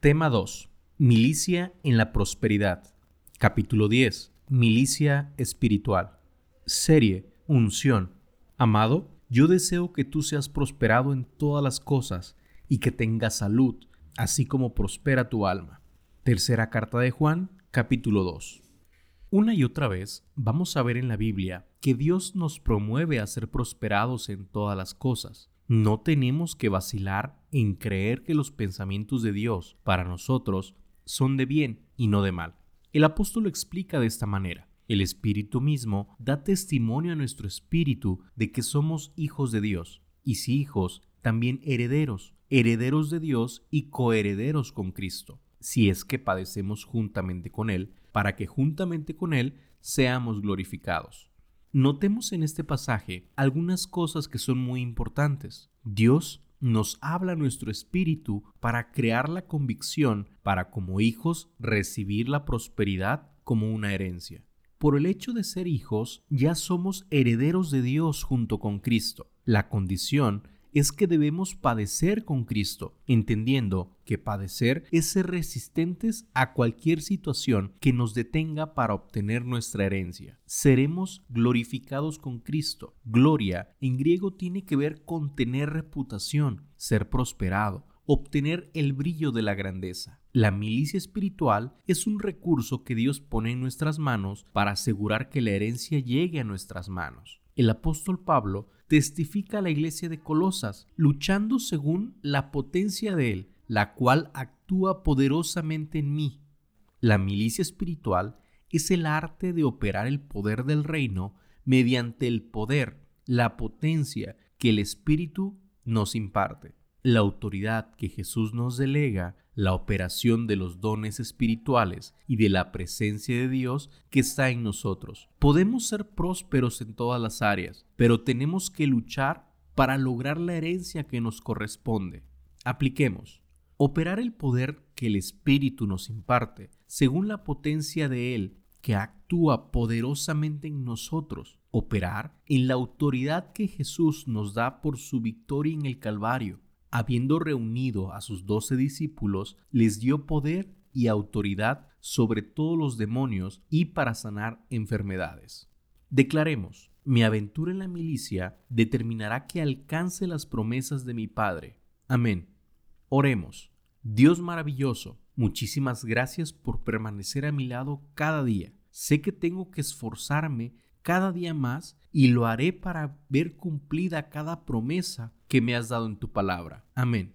Tema 2. Milicia en la prosperidad. Capítulo 10. Milicia espiritual. Serie. Unción. Amado, yo deseo que tú seas prosperado en todas las cosas y que tengas salud, así como prospera tu alma. Tercera carta de Juan, capítulo 2. Una y otra vez vamos a ver en la Biblia que Dios nos promueve a ser prosperados en todas las cosas. No tenemos que vacilar en creer que los pensamientos de Dios para nosotros son de bien y no de mal. El apóstol explica de esta manera. El Espíritu mismo da testimonio a nuestro espíritu de que somos hijos de Dios, y si hijos, también herederos, herederos de Dios y coherederos con Cristo, si es que padecemos juntamente con Él, para que juntamente con Él seamos glorificados. Notemos en este pasaje algunas cosas que son muy importantes. Dios nos habla nuestro espíritu para crear la convicción para como hijos recibir la prosperidad como una herencia. Por el hecho de ser hijos, ya somos herederos de Dios junto con Cristo. La condición es que debemos padecer con Cristo, entendiendo que padecer es ser resistentes a cualquier situación que nos detenga para obtener nuestra herencia. Seremos glorificados con Cristo. Gloria en griego tiene que ver con tener reputación, ser prosperado, obtener el brillo de la grandeza. La milicia espiritual es un recurso que Dios pone en nuestras manos para asegurar que la herencia llegue a nuestras manos. El apóstol Pablo testifica a la iglesia de Colosas, luchando según la potencia de Él, la cual actúa poderosamente en mí. La milicia espiritual es el arte de operar el poder del reino mediante el poder, la potencia que el Espíritu nos imparte la autoridad que Jesús nos delega, la operación de los dones espirituales y de la presencia de Dios que está en nosotros. Podemos ser prósperos en todas las áreas, pero tenemos que luchar para lograr la herencia que nos corresponde. Apliquemos. Operar el poder que el Espíritu nos imparte, según la potencia de Él, que actúa poderosamente en nosotros. Operar en la autoridad que Jesús nos da por su victoria en el Calvario habiendo reunido a sus doce discípulos, les dio poder y autoridad sobre todos los demonios y para sanar enfermedades. Declaremos, mi aventura en la milicia determinará que alcance las promesas de mi Padre. Amén. Oremos. Dios maravilloso, muchísimas gracias por permanecer a mi lado cada día. Sé que tengo que esforzarme cada día más y lo haré para ver cumplida cada promesa que me has dado en tu palabra. Amén.